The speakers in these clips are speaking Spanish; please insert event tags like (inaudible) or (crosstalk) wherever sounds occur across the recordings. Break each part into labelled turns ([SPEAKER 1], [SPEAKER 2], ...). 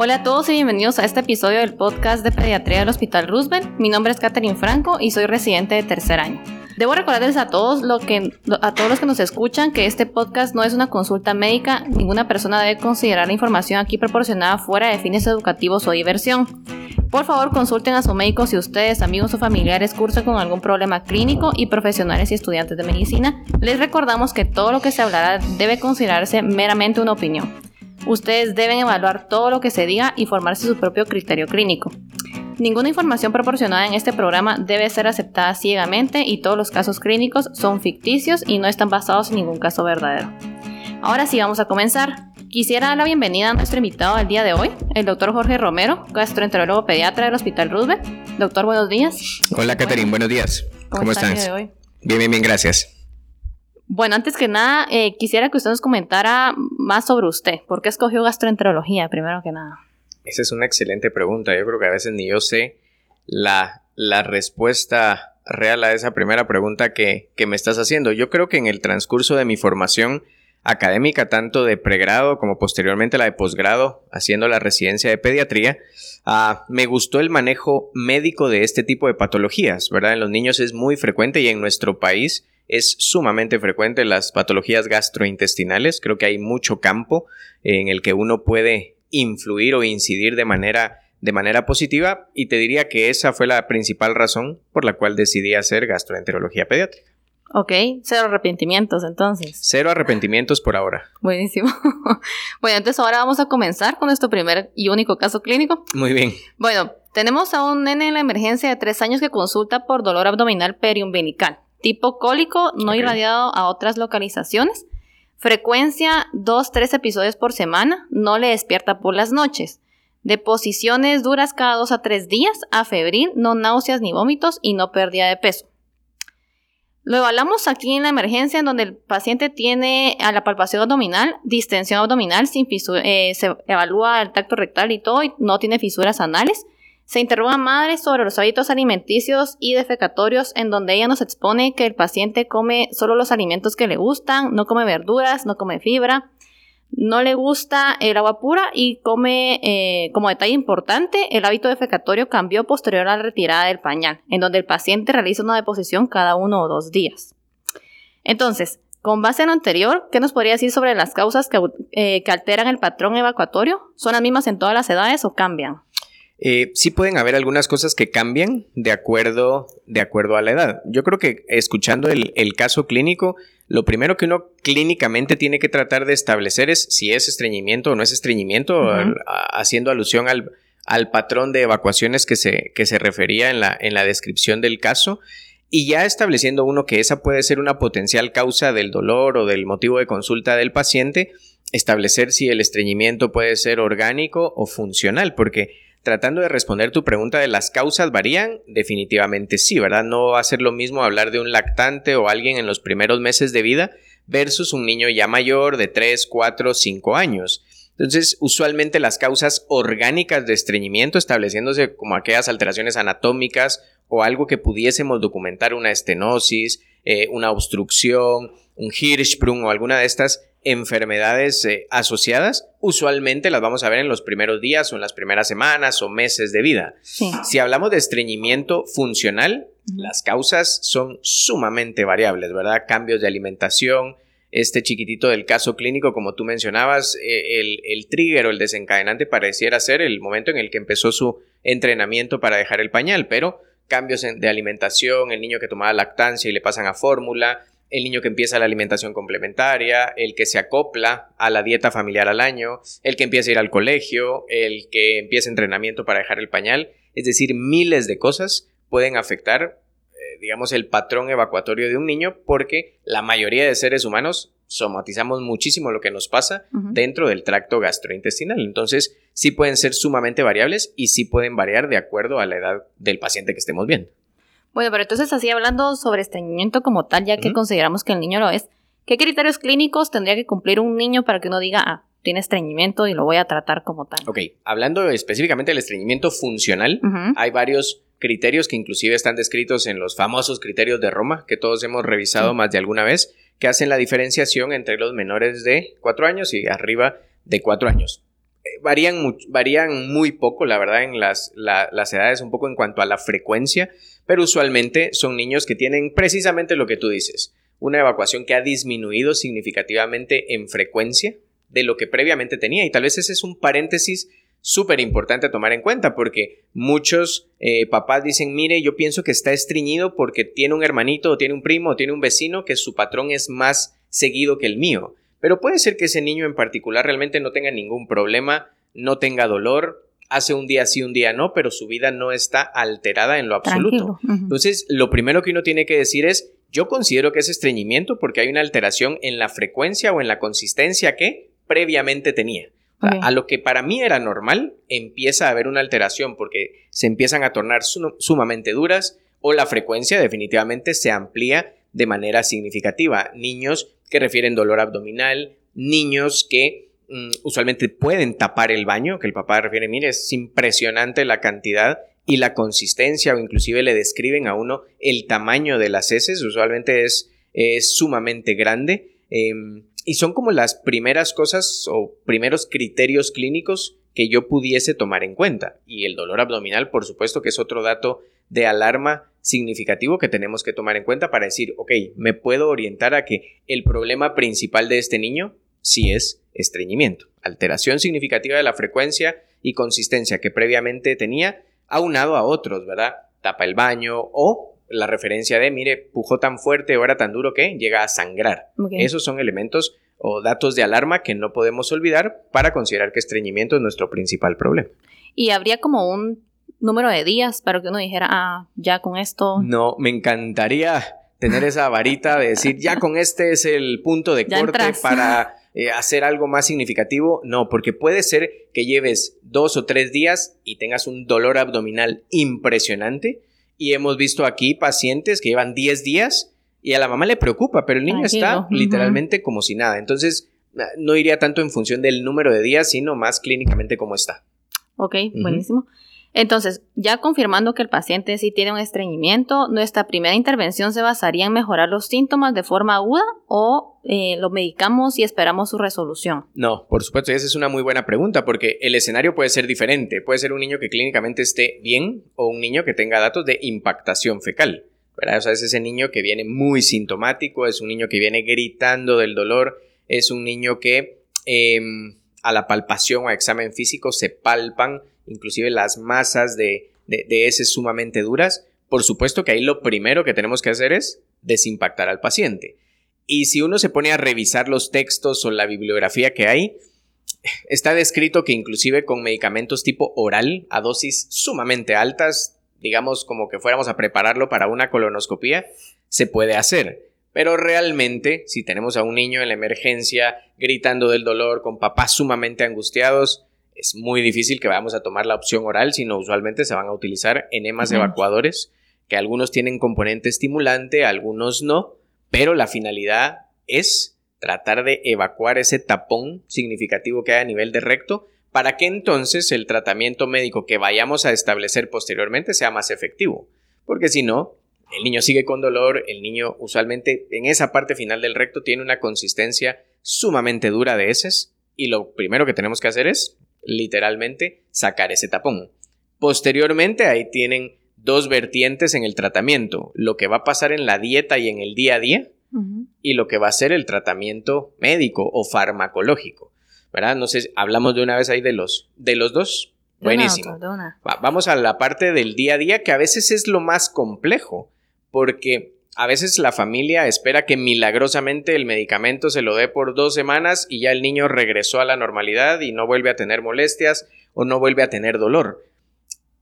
[SPEAKER 1] Hola a todos y bienvenidos a este episodio del podcast de pediatría del Hospital Roosevelt. Mi nombre es Catherine Franco y soy residente de tercer año. Debo recordarles a todos, lo que, a todos los que nos escuchan que este podcast no es una consulta médica. Ninguna persona debe considerar la información aquí proporcionada fuera de fines educativos o diversión. Por favor, consulten a su médico si ustedes, amigos o familiares cursan con algún problema clínico y profesionales y estudiantes de medicina. Les recordamos que todo lo que se hablará debe considerarse meramente una opinión. Ustedes deben evaluar todo lo que se diga y formarse su propio criterio clínico. Ninguna información proporcionada en este programa debe ser aceptada ciegamente y todos los casos clínicos son ficticios y no están basados en ningún caso verdadero. Ahora sí, vamos a comenzar. Quisiera dar la bienvenida a nuestro invitado del día de hoy, el doctor Jorge Romero, gastroenterólogo pediatra del Hospital Roosevelt. Doctor, buenos días.
[SPEAKER 2] Hola, Catherine, buenos días.
[SPEAKER 1] ¿Cómo, estás?
[SPEAKER 2] Bien, bien, bien, gracias.
[SPEAKER 1] Bueno, antes que nada, eh, quisiera que usted nos comentara más sobre usted. ¿Por qué escogió gastroenterología, primero que nada?
[SPEAKER 2] Esa es una excelente pregunta. Yo creo que a veces ni yo sé la, la respuesta real a esa primera pregunta que, que me estás haciendo. Yo creo que en el transcurso de mi formación académica, tanto de pregrado como posteriormente la de posgrado, haciendo la residencia de pediatría, ah, me gustó el manejo médico de este tipo de patologías, ¿verdad? En los niños es muy frecuente y en nuestro país es sumamente frecuente las patologías gastrointestinales. Creo que hay mucho campo en el que uno puede influir o incidir de manera de manera positiva y te diría que esa fue la principal razón por la cual decidí hacer gastroenterología pediátrica.
[SPEAKER 1] Ok, cero arrepentimientos entonces.
[SPEAKER 2] Cero arrepentimientos por ahora.
[SPEAKER 1] Buenísimo. (laughs) bueno, entonces ahora vamos a comenzar con nuestro primer y único caso clínico.
[SPEAKER 2] Muy bien.
[SPEAKER 1] Bueno, tenemos a un nene en la emergencia de tres años que consulta por dolor abdominal periumbilical, tipo cólico no irradiado a otras localizaciones. Frecuencia 2-3 episodios por semana, no le despierta por las noches. Deposiciones duras cada 2 a 3 días, afebril, no náuseas ni vómitos y no pérdida de peso. Lo evaluamos aquí en la emergencia, en donde el paciente tiene a la palpación abdominal, distensión abdominal, sin eh, se evalúa el tacto rectal y todo, y no tiene fisuras anales. Se interroga a madre sobre los hábitos alimenticios y defecatorios, en donde ella nos expone que el paciente come solo los alimentos que le gustan, no come verduras, no come fibra no le gusta el agua pura y come, eh, como detalle importante, el hábito defecatorio cambió posterior a la retirada del pañal, en donde el paciente realiza una deposición cada uno o dos días. Entonces, con base en lo anterior, ¿qué nos podría decir sobre las causas que, eh, que alteran el patrón evacuatorio? ¿Son las mismas en todas las edades o cambian?
[SPEAKER 2] Eh, sí pueden haber algunas cosas que cambian de acuerdo, de acuerdo a la edad. Yo creo que escuchando el, caso clínico, lo primero que uno clínicamente tiene que tratar de establecer es si es estreñimiento o no es estreñimiento, haciendo alusión al, al, patrón de evacuaciones que se, que se refería en la, en la descripción del caso. Y ya estableciendo uno que esa puede ser una potencial causa del dolor o del motivo de consulta del paciente, establecer si el estreñimiento puede ser orgánico o funcional, porque tratando de responder tu pregunta de las causas varían, definitivamente sí, ¿verdad? No va a ser lo mismo hablar de un lactante o alguien en los primeros meses de vida versus un niño ya mayor de 3, 4, 5 años. Entonces, usualmente las causas orgánicas de estreñimiento, estableciéndose como aquellas alteraciones anatómicas o algo que pudiésemos documentar una estenosis, eh, una obstrucción, un Hirschsprung o alguna de estas enfermedades eh, asociadas, usualmente las vamos a ver en los primeros días o en las primeras semanas o meses de vida. Si hablamos de estreñimiento funcional, las causas son sumamente variables, ¿verdad? Cambios de alimentación, este chiquitito del caso clínico, como tú mencionabas, eh, el, el, trigger o el desencadenante pareciera ser el momento en el que empezó su entrenamiento para dejar el pañal, pero cambios de alimentación, el niño que tomaba lactancia y le pasan a fórmula, el niño que empieza la alimentación complementaria, el que se acopla a la dieta familiar al año, el que empieza a ir al colegio, el que empieza entrenamiento para dejar el pañal, es decir, miles de cosas pueden afectar, eh, digamos, el patrón evacuatorio de un niño porque la mayoría de seres humanos somatizamos muchísimo lo que nos pasa dentro del tracto gastrointestinal. Entonces, sí pueden ser sumamente variables y sí pueden variar de acuerdo a la edad del paciente que estemos viendo.
[SPEAKER 1] Bueno, pero entonces así hablando sobre estreñimiento como tal, ya que consideramos que el niño lo es, ¿qué criterios clínicos tendría que cumplir un niño para que uno diga, ah, tiene estreñimiento y lo voy a tratar como tal?
[SPEAKER 2] Ok, hablando específicamente del estreñimiento funcional, hay varios criterios que inclusive están descritos en los famosos criterios de Roma, que todos hemos revisado más de alguna vez, que hacen la diferenciación entre los menores de 4 años y arriba de 4 años varían, varían muy poco, la verdad, en las, las edades, un poco en cuanto a la frecuencia, pero usualmente son niños que tienen precisamente lo que tú dices, una evacuación que ha disminuido significativamente en frecuencia de lo que previamente tenía. Y tal vez ese es un paréntesis súper importante a tomar en cuenta porque muchos eh, papás dicen, mire, yo pienso que está estreñido porque tiene un hermanito o tiene un primo o tiene un vecino que su patrón es más seguido que el mío. Pero puede ser que ese niño en particular realmente no tenga ningún problema, no tenga dolor, hace un día sí, un día no, pero su vida no está alterada en lo absoluto. Entonces, lo primero que uno tiene que decir es, yo considero que es estreñimiento porque hay una alteración en la frecuencia o en la consistencia que previamente tenía. A lo que para mí era normal, empieza a haber una alteración porque se empiezan a tornar sumamente duras o la frecuencia definitivamente se amplía de manera significativa. Niños que refieren dolor abdominal, niños que mm, usualmente pueden tapar el baño, que el papá refiere, mire, es impresionante la cantidad y la consistencia o inclusive le describen a uno el tamaño de las heces, usualmente es, es sumamente grande. Em, y son como las primeras cosas o primeros criterios clínicos que yo pudiese tomar en cuenta. Y el dolor abdominal, por supuesto, que es otro dato de alarma significativo que tenemos que tomar en cuenta para decir, ok, me puedo orientar a que el problema principal de este niño sí es estreñimiento, alteración significativa de la frecuencia y consistencia que previamente tenía, aunado a otros, ¿verdad? Tapa el baño o la referencia de, mire, pujó tan fuerte o era tan duro que llega a sangrar. Esos son elementos o datos de alarma que no podemos olvidar para considerar que estreñimiento es nuestro principal problema.
[SPEAKER 1] Y habría como un número de días para que uno dijera, ah, ya con esto.
[SPEAKER 2] No, me encantaría tener esa varita de decir, ya con este es el punto de corte (laughs) para eh, hacer algo más significativo. No, porque puede ser que lleves dos o tres días y tengas un dolor abdominal impresionante y hemos visto aquí pacientes que llevan 10 días y a la mamá le preocupa, pero el niño está literalmente como si nada. Entonces, no iría tanto en función del número de días, sino más clínicamente como está.
[SPEAKER 1] Ok, buenísimo. Entonces, ya confirmando que el paciente sí tiene un estreñimiento, nuestra primera intervención se basaría en mejorar los síntomas de forma aguda o eh, lo medicamos y esperamos su resolución.
[SPEAKER 2] No, por supuesto, esa es una muy buena pregunta porque el escenario puede ser diferente. Puede ser un niño que clínicamente esté bien o un niño que tenga datos de impactación fecal. ¿verdad? O sea, es ese niño que viene muy sintomático, es un niño que viene gritando del dolor, es un niño que em, a la palpación o a examen físico se palpan inclusive las masas de, de, heces sumamente duras, por supuesto que ahí lo primero que tenemos que hacer es desimpactar al paciente. Y si uno se pone a revisar los textos o la bibliografía que hay, está descrito que inclusive con medicamentos tipo oral a dosis sumamente altas, digamos como que fuéramos a prepararlo para una colonoscopia, se puede hacer. Pero realmente, si tenemos a un niño en la emergencia gritando del dolor, con papás sumamente angustiados, es muy difícil que vayamos a tomar la opción oral, sino usualmente se van a utilizar enemas evacuadores, que algunos tienen componente estimulante, algunos no, pero la finalidad es tratar de evacuar ese tapón significativo que hay a nivel de recto para que entonces el tratamiento médico que vayamos a establecer posteriormente sea más efectivo. Porque si no, el niño sigue con dolor, el niño usualmente en esa parte final del recto tiene una consistencia sumamente dura de heces y lo primero que tenemos que hacer es literalmente sacar ese tapón. Posteriormente ahí tienen dos vertientes en el tratamiento, lo que va a pasar en la dieta y en el día a día y lo que va a ser el tratamiento médico o farmacológico. ¿Verdad? No sé, hablamos de una vez ahí de los, de los dos. Buenísimo. vamos a la parte del día a día que a veces es lo más complejo porque a veces la familia espera que milagrosamente el medicamento se lo dé por dos semanas y ya el niño regresó a la normalidad y no vuelve a tener molestias o no vuelve a tener dolor.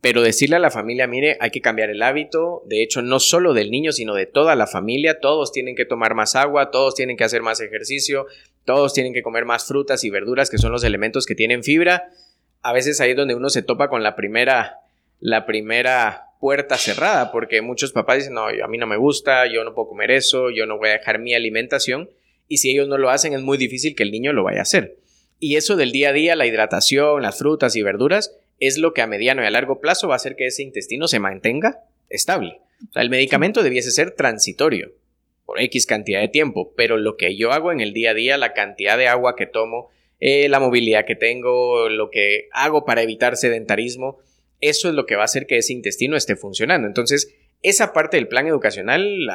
[SPEAKER 2] Pero decirle a la familia, mire, hay que cambiar el hábito, de hecho no solo del niño, sino de toda la familia, todos tienen que tomar más agua, todos tienen que hacer más ejercicio, todos tienen que comer más frutas y verduras, que son los elementos que tienen fibra. A veces ahí es donde uno se topa con la primera, la primera puerta cerrada, porque muchos papás dicen, no, a mí no me gusta, yo no puedo comer eso, yo no voy a dejar mi alimentación, y si ellos no lo hacen es muy difícil que el niño lo vaya a hacer. Y eso del día a día, la hidratación, las frutas y verduras, es lo que a mediano y a largo plazo va a hacer que ese intestino se mantenga estable. el medicamento debiese ser transitorio por X cantidad de tiempo, pero lo que yo hago en el día a día, la cantidad de agua que tomo, eh, la movilidad que tengo, lo que hago para evitar sedentarismo, eso es lo que va a hacer que ese intestino esté funcionando. Entonces, esa parte del plan educacional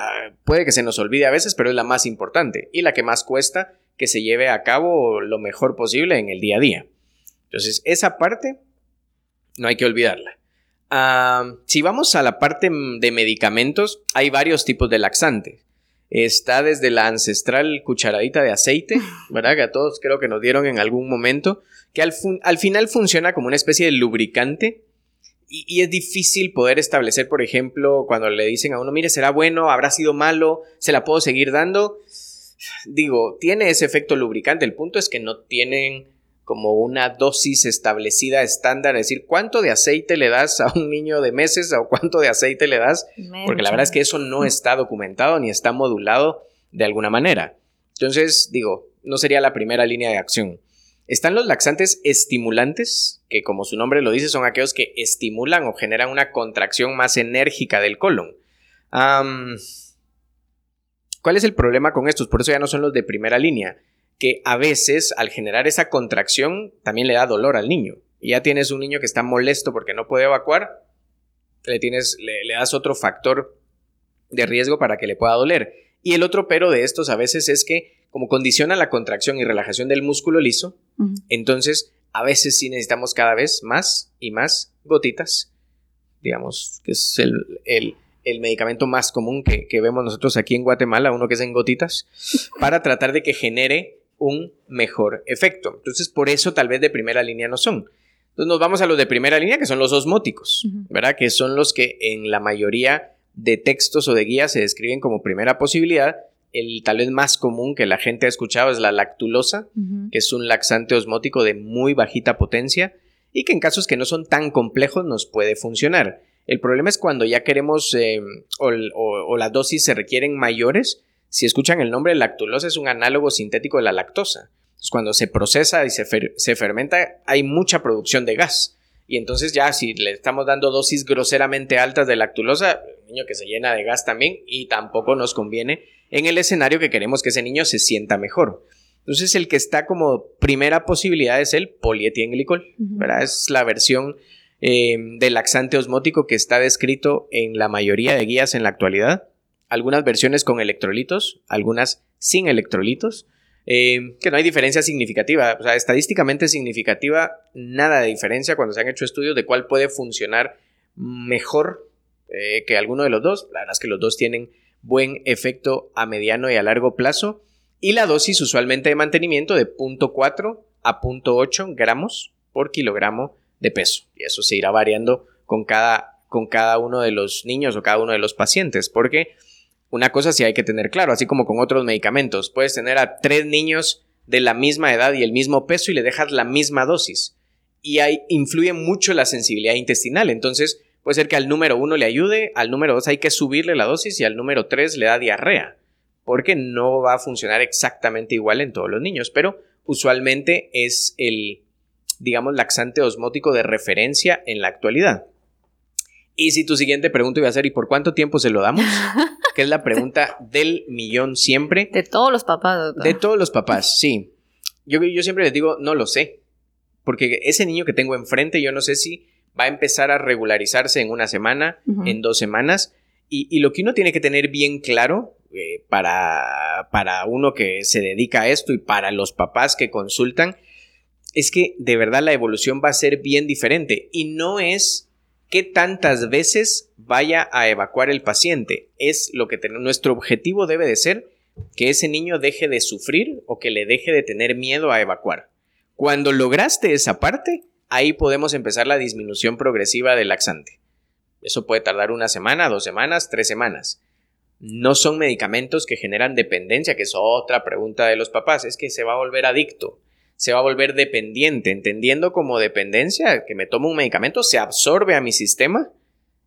[SPEAKER 2] puede que se nos olvide a veces, pero es la más importante y la que más cuesta que se lleve a cabo lo mejor posible en el día a día. Entonces, esa parte no hay que olvidarla. Ah, si vamos a la parte de medicamentos, hay varios tipos de laxantes. Está desde la ancestral cucharadita de aceite, (laughs) ¿verdad? Que a todos creo que nos dieron en algún momento, que al, al final funciona como una especie de lubricante y, es difícil poder establecer, por ejemplo, cuando le dicen a uno, mire, será bueno, habrá sido malo, se la puedo seguir dando. Digo, tiene ese efecto lubricante. El punto es que no tienen como una dosis establecida estándar, es decir, cuánto de aceite le das a un niño de meses o cuánto de aceite le das, porque la verdad es que eso no está documentado ni está modulado de alguna manera. Entonces, digo, no sería la primera línea de acción. Están los laxantes estimulantes, que como su nombre lo dice, son aquellos que estimulan o generan una contracción más enérgica del colon. ¿Cuál es el problema con estos? Por eso ya no son los de primera línea, que a veces al generar esa contracción también le da dolor al niño. Y ya tienes un niño que está molesto porque no puede evacuar, le, le das otro factor de riesgo para que le pueda doler. Y el otro pero de estos a veces es que como condiciona la contracción y relajación del músculo liso, entonces a veces sí necesitamos cada vez más y más gotitas, digamos, que es el, medicamento más común que, que, vemos nosotros aquí en Guatemala, uno que es en gotitas, (laughs) para tratar de que genere un mejor efecto. Entonces, por eso tal vez de primera línea no son. Entonces nos vamos a los de primera línea, que son los osmóticos, ¿verdad? Que son los que en la mayoría de textos o de guías se describen como primera posibilidad el tal vez más común que la gente ha escuchado es la lactulosa, que es un laxante osmótico de muy bajita potencia y que en casos que no son tan complejos nos puede funcionar. El problema es cuando ya queremos em, o, las dosis se requieren mayores. Si escuchan el nombre, lactulosa es un análogo sintético de la lactosa. cuando se procesa y se, se fermenta, hay mucha producción de gas. Y entonces ya si le estamos dando dosis groseramente altas de lactulosa, el niño que se llena de gas también y tampoco nos conviene en el escenario que queremos que ese niño se sienta mejor. Entonces el que está como primera posibilidad es el polietienglicol, ¿verdad? Es la versión eh, del laxante osmótico que está descrito en la mayoría de guías en la actualidad. Algunas versiones con electrolitos, algunas sin electrolitos. Eh, que no hay diferencia significativa, o sea, estadísticamente significativa, nada de diferencia cuando se han hecho estudios de cuál puede funcionar mejor eh, que alguno de los dos. La verdad es que los dos tienen buen efecto a mediano y a largo plazo. Y la dosis usualmente de mantenimiento de 0.4 a 0.8 gramos por kilogramo de peso. Y eso se irá variando con cada, con cada uno de los niños o cada uno de los pacientes. Porque una cosa sí hay que tener claro, así como con otros medicamentos. Puedes tener a tres niños de la misma edad y el mismo peso y le dejas la misma dosis. Y ahí influye mucho la sensibilidad intestinal. Entonces, Puede ser que al número uno le ayude, al número dos hay que subirle la dosis y al número tres le da diarrea, porque no va a funcionar exactamente igual en todos los niños, pero usualmente es el, digamos, laxante osmótico de referencia en la actualidad. Y si tu siguiente pregunta iba a ser, ¿y por cuánto tiempo se lo damos? (laughs) que es la pregunta del millón siempre.
[SPEAKER 1] De todos los papás.
[SPEAKER 2] De todos los papás, sí. Yo, yo siempre les digo, no lo sé. Porque ese niño que tengo enfrente, yo no sé si va a empezar a regularizarse en una semana, en dos semanas. Y, lo que uno tiene que tener bien claro eh, para, para uno que se dedica a esto y para los papás que consultan, es que de verdad la evolución va a ser bien diferente. Y no es qué tantas veces vaya a evacuar el paciente. Es lo que nuestro objetivo debe de ser que ese niño deje de sufrir o que le deje de tener miedo a evacuar. Cuando lograste esa parte, ahí podemos empezar la disminución progresiva del laxante. Eso puede tardar una semana, dos semanas, tres semanas. No son medicamentos que generan dependencia, que es otra pregunta de los papás. Es que se va a volver adicto, se va a volver dependiente, entendiendo como dependencia que me tomo un medicamento, se absorbe a mi sistema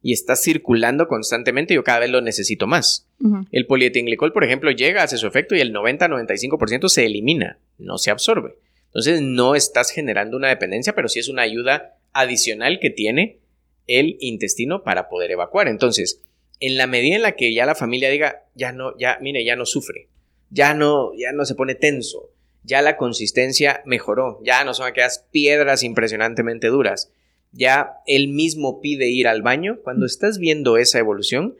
[SPEAKER 2] y está circulando constantemente, yo cada vez lo necesito más. El polietilenglicol, por ejemplo, llega, hace su efecto y el 90-95% se elimina, no se absorbe. Entonces no estás generando una dependencia, pero sí es una ayuda adicional que tiene el intestino para poder evacuar. Entonces, en la medida en la que ya la familia diga, ya no, ya, mire, ya no sufre, ya no, ya no se pone tenso, ya la consistencia mejoró, ya no son aquellas piedras impresionantemente duras, ya él mismo pide ir al baño, cuando estás viendo esa evolución,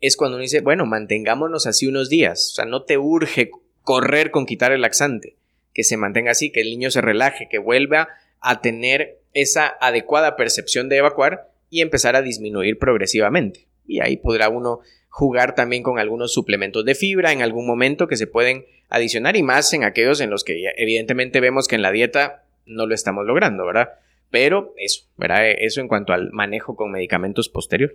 [SPEAKER 2] es cuando uno dice, bueno, mantengámonos así unos días, o sea, no te urge correr con quitar el laxante, que se mantenga así, que el niño se relaje, que vuelva a tener esa adecuada percepción de evacuar y empezar a disminuir progresivamente. Y ahí podrá uno jugar también con algunos suplementos de fibra en algún momento que se pueden adicionar y más en aquellos en los que evidentemente vemos que en la dieta no lo estamos logrando, ¿verdad? Pero eso, ¿verdad? Eso en cuanto al manejo con medicamentos posterior.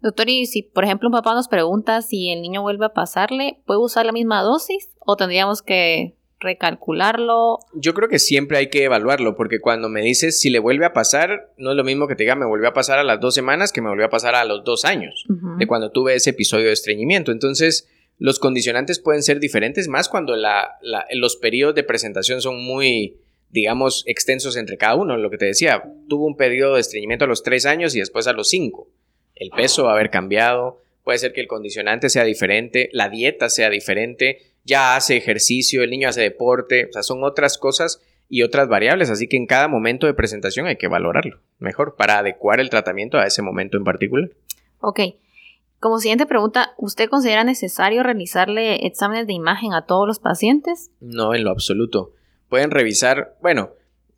[SPEAKER 1] Doctor, y si por ejemplo un papá nos pregunta si el niño vuelve a pasarle, ¿puede usar la misma dosis o tendríamos que recalcularlo?
[SPEAKER 2] Yo creo que siempre hay que evaluarlo, porque cuando me dices si le vuelve a pasar, no es lo mismo que te diga me volvió a pasar a las dos semanas que me volvió a pasar a los dos años, de cuando tuve ese episodio de estreñimiento. Entonces, los condicionantes pueden ser diferentes, más cuando los periodos de presentación son muy, digamos, extensos entre cada uno. Lo que te decía, tuvo un periodo de estreñimiento a los tres años y después a los cinco el peso va a haber cambiado, puede ser que el condicionante sea diferente, la dieta sea diferente, ya hace ejercicio, el niño hace deporte, o sea, son otras cosas y otras variables, así que en cada momento de presentación hay que valorarlo mejor para adecuar el tratamiento a ese momento en particular.
[SPEAKER 1] Ok. Como siguiente pregunta, ¿usted considera necesario realizarle exámenes de imagen a todos los pacientes?
[SPEAKER 2] No, en lo absoluto. Pueden revisar, bueno,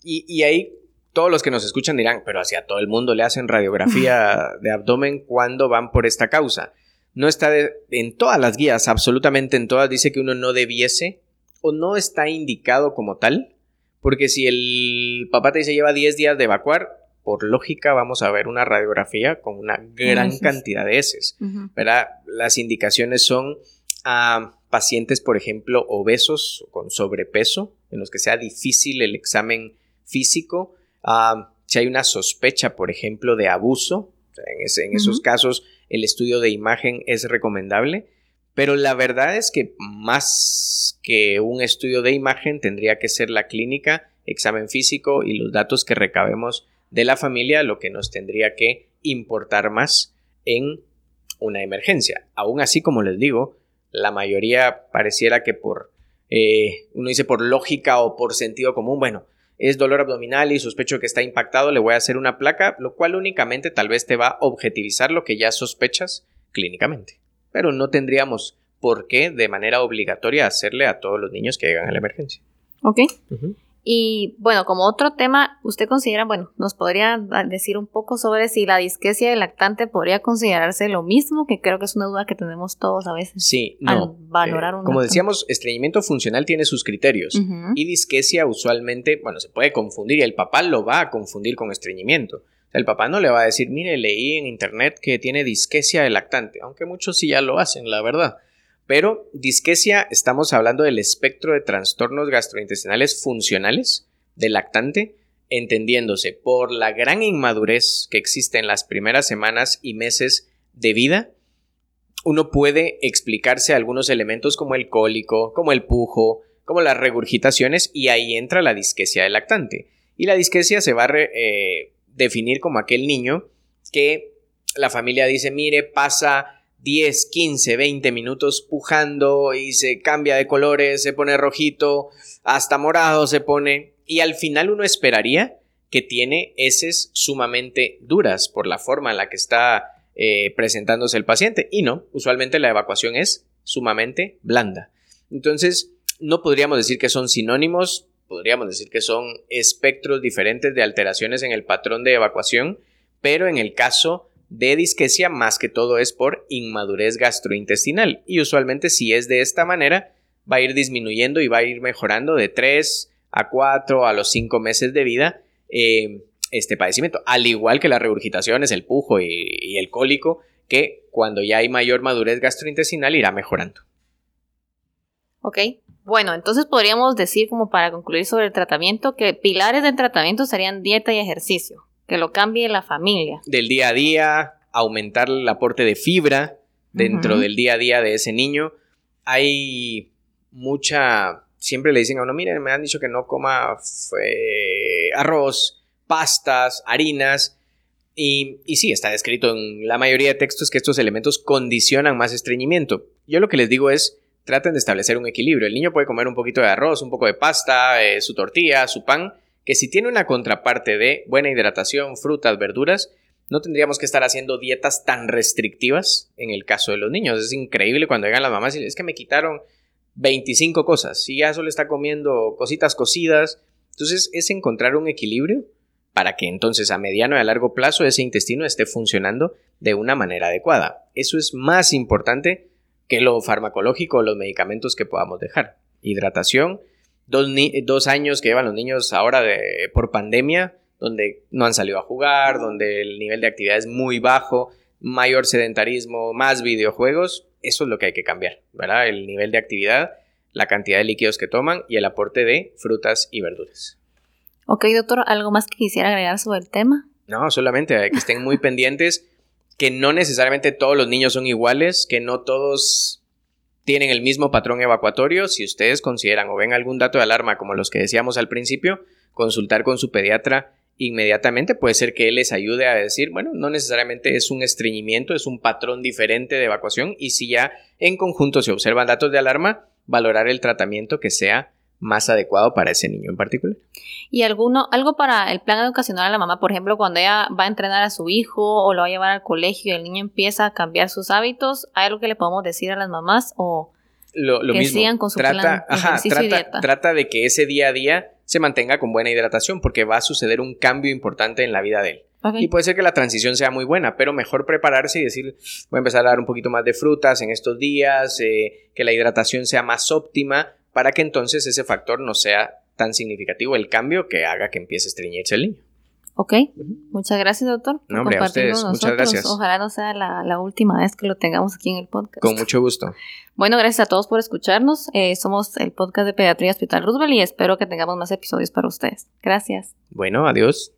[SPEAKER 2] y, y ahí todos los que nos escuchan dirán, pero hacia todo el mundo le hacen radiografía (laughs) de abdomen cuando van por esta causa. No está en todas las guías, absolutamente en todas, dice que uno no debiese o no está indicado como tal, porque si el papá te dice lleva 10 días de evacuar, por lógica vamos a ver una radiografía con una gran cantidad de heces, ¿verdad? Las indicaciones son a pacientes, por ejemplo, obesos con sobrepeso, en los que sea difícil el examen físico, si hay una sospecha, por ejemplo, de abuso, en, esos casos el estudio de imagen es recomendable, pero la verdad es que más que un estudio de imagen tendría que ser la clínica, examen físico y los datos que recabemos de la familia, lo que nos tendría que importar más en una emergencia. Aún así, como les digo, la mayoría pareciera que por, eh, uno dice por lógica o por sentido común, bueno, es dolor abdominal y sospecho que está impactado, le voy a hacer una placa, lo cual únicamente tal vez te va a objetivizar lo que ya sospechas clínicamente. Pero no tendríamos por qué de manera obligatoria hacerle a todos los niños que llegan a la emergencia.
[SPEAKER 1] Ok. Y bueno, como otro tema, ¿usted considera, bueno, nos podría decir un poco sobre si la disquesia del lactante podría considerarse lo mismo? Que creo que es una duda que tenemos todos a veces.
[SPEAKER 2] Sí, no. valorar eh, Como decíamos, estreñimiento funcional tiene sus criterios y disquesia usualmente, bueno, se puede confundir y el papá lo va a confundir con estreñimiento. El papá no le va a decir, mire, leí en internet que tiene disquesia del lactante, aunque muchos sí ya lo hacen, la verdad. Pero disquesia, estamos hablando del espectro de trastornos gastrointestinales funcionales del lactante, entendiéndose por la gran inmadurez que existe en las primeras semanas y meses de vida, uno puede explicarse algunos elementos como el cólico, como el pujo, como las regurgitaciones y ahí entra la disquesia del lactante. Y la disquesia se va a eh, definir como aquel niño que la familia dice, mire, pasa 10, 15, 20 minutos pujando y se cambia de colores, se pone rojito, hasta morado se pone y al final uno esperaría que tiene heces sumamente duras por la forma en la que está eh, presentándose el paciente y no, usualmente la evacuación es sumamente blanda. Entonces, no podríamos decir que son sinónimos, podríamos decir que son espectros diferentes de alteraciones en el patrón de evacuación, pero en el caso de disquesia más que todo es por inmadurez gastrointestinal. Y usualmente si es de esta manera va a ir disminuyendo y va a ir mejorando de 3 a 4 a los 5 meses de vida eh, este padecimiento, al igual que las regurgitaciones, el pujo y, el cólico, que cuando ya hay mayor madurez gastrointestinal irá mejorando.
[SPEAKER 1] Ok, bueno, entonces podríamos decir como para concluir sobre el tratamiento que pilares del tratamiento serían dieta y ejercicio que lo cambie la familia.
[SPEAKER 2] Del día a día, aumentar el aporte de fibra dentro del día a día de ese niño. Hay mucha, siempre le dicen a uno, miren, me han dicho que no coma arroz, pastas, harinas. Y, y sí, está descrito en la mayoría de textos que estos elementos condicionan más estreñimiento. Yo lo que les digo es, traten de establecer un equilibrio. El niño puede comer un poquito de arroz, un poco de pasta, eh, su tortilla, su pan, que si tiene una contraparte de buena hidratación, frutas, verduras, no tendríamos que estar haciendo dietas tan restrictivas en el caso de los niños. Es increíble cuando llegan las mamás y es que me quitaron 25 cosas y ya solo está comiendo cositas cocidas. Entonces es encontrar un equilibrio para que entonces a mediano y a largo plazo ese intestino esté funcionando de una manera adecuada. Eso es más importante que lo farmacológico o los medicamentos que podamos dejar. Hidratación, dos, años que llevan los niños ahora de, por pandemia, donde no han salido a jugar, donde el nivel de actividad es muy bajo, mayor sedentarismo, más videojuegos, eso es lo que hay que cambiar, ¿verdad? El nivel de actividad, la cantidad de líquidos que toman y el aporte de frutas y verduras.
[SPEAKER 1] Ok, doctor, ¿algo más que quisiera agregar sobre el tema?
[SPEAKER 2] No, solamente que estén muy (laughs) pendientes que no necesariamente todos los niños son iguales, que no todos tienen el mismo patrón evacuatorio. Si ustedes consideran o ven algún dato de alarma como los que decíamos al principio, consultar con su pediatra inmediatamente puede ser que él les ayude a decir, bueno, no necesariamente es un estreñimiento, es un patrón diferente de evacuación y si ya en conjunto se observan datos de alarma, valorar el tratamiento que sea más adecuado para ese niño en particular.
[SPEAKER 1] ¿Y alguno, algo para el plan educacional a la mamá? Por ejemplo, cuando ella va a entrenar a su hijo o lo va a llevar al colegio y el niño empieza a cambiar sus hábitos, ¿hay algo que le podemos decir a las mamás o
[SPEAKER 2] lo, que sigan con su trata, plan trata, trata de que ese día a día se mantenga con buena hidratación porque va a suceder un cambio importante en la vida de él. Y puede ser que la transición sea muy buena, pero mejor prepararse y decir, voy a empezar a dar un poquito más de frutas en estos días, eh, que la hidratación sea más óptima para que entonces ese factor no sea tan significativo el cambio que haga que empiece a estreñirse el niño.
[SPEAKER 1] Ok, muchas gracias, doctor.
[SPEAKER 2] No, hombre, a ustedes, muchas gracias.
[SPEAKER 1] Ojalá no sea la, última vez que lo tengamos aquí en el podcast.
[SPEAKER 2] Con mucho gusto.
[SPEAKER 1] Bueno, gracias a todos por escucharnos. Eh, somos el podcast de Pediatría Hospital Roosevelt y espero que tengamos más episodios para ustedes. Gracias.
[SPEAKER 2] Bueno, adiós.